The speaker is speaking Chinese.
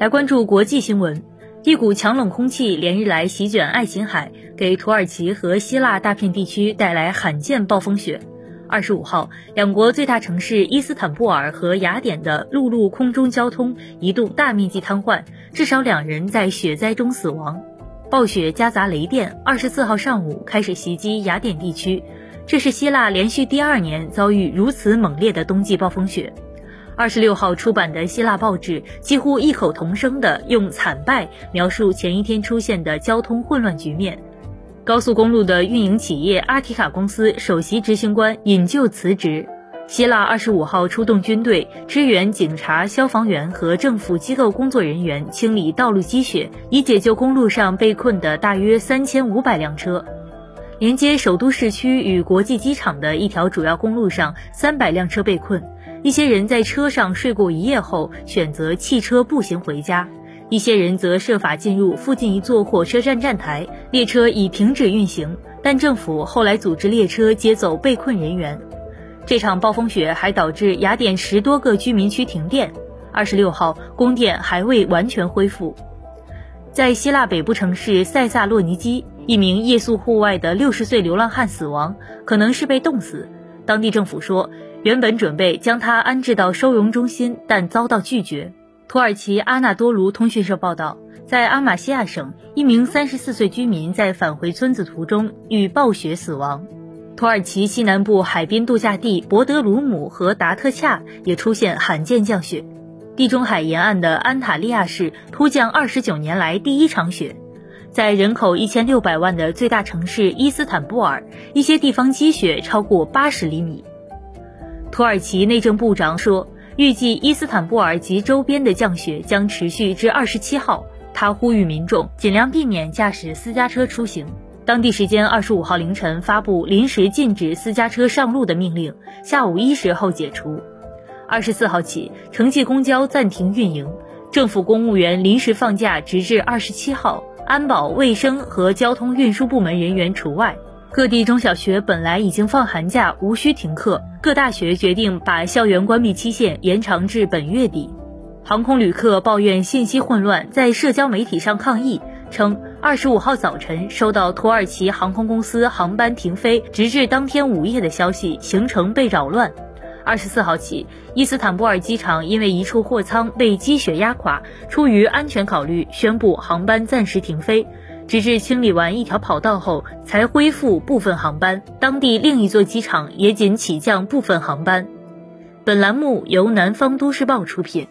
来关注国际新闻，一股强冷空气连日来席卷爱琴海，给土耳其和希腊大片地区带来罕见暴风雪。二十五号，两国最大城市伊斯坦布尔和雅典的陆路、空中交通一度大面积瘫痪，至少两人在雪灾中死亡。暴雪夹杂雷电，二十四号上午开始袭击雅典地区，这是希腊连续第二年遭遇如此猛烈的冬季暴风雪。二十六号出版的希腊报纸几乎异口同声地用惨败描述前一天出现的交通混乱局面。高速公路的运营企业阿提卡公司首席执行官引咎辞职。希腊二十五号出动军队支援警察、消防员和政府机构工作人员清理道路积雪，以解救公路上被困的大约三千五百辆车。连接首都市区与国际机场的一条主要公路上，三百辆车被困。一些人在车上睡过一夜后，选择弃车步行回家；一些人则设法进入附近一座火车站站台，列车已停止运行，但政府后来组织列车接走被困人员。这场暴风雪还导致雅典十多个居民区停电，二十六号供电还未完全恢复。在希腊北部城市塞萨洛尼基，一名夜宿户外的六十岁流浪汉死亡，可能是被冻死。当地政府说。原本准备将他安置到收容中心，但遭到拒绝。土耳其阿纳多卢通讯社报道，在阿马西亚省，一名三十四岁居民在返回村子途中遇暴雪死亡。土耳其西南部海滨度假地博德鲁姆和达特恰也出现罕见降雪。地中海沿岸的安塔利亚市突降二十九年来第一场雪。在人口一千六百万的最大城市伊斯坦布尔，一些地方积雪超过八十厘米。土耳其内政部长说，预计伊斯坦布尔及周边的降雪将持续至二十七号。他呼吁民众尽量避免驾驶私家车出行。当地时间二十五号凌晨发布临时禁止私家车上路的命令，下午一时后解除。二十四号起，城际公交暂停运营，政府公务员临时放假直至二十七号，安保、卫生和交通运输部门人员除外。各地中小学本来已经放寒假，无需停课。各大学决定把校园关闭期限延长至本月底。航空旅客抱怨信息混乱，在社交媒体上抗议，称二十五号早晨收到土耳其航空公司航班停飞直至当天午夜的消息，行程被扰乱。二十四号起，伊斯坦布尔机场因为一处货舱被积雪压垮，出于安全考虑，宣布航班暂时停飞。直至清理完一条跑道后，才恢复部分航班。当地另一座机场也仅起降部分航班。本栏目由南方都市报出品。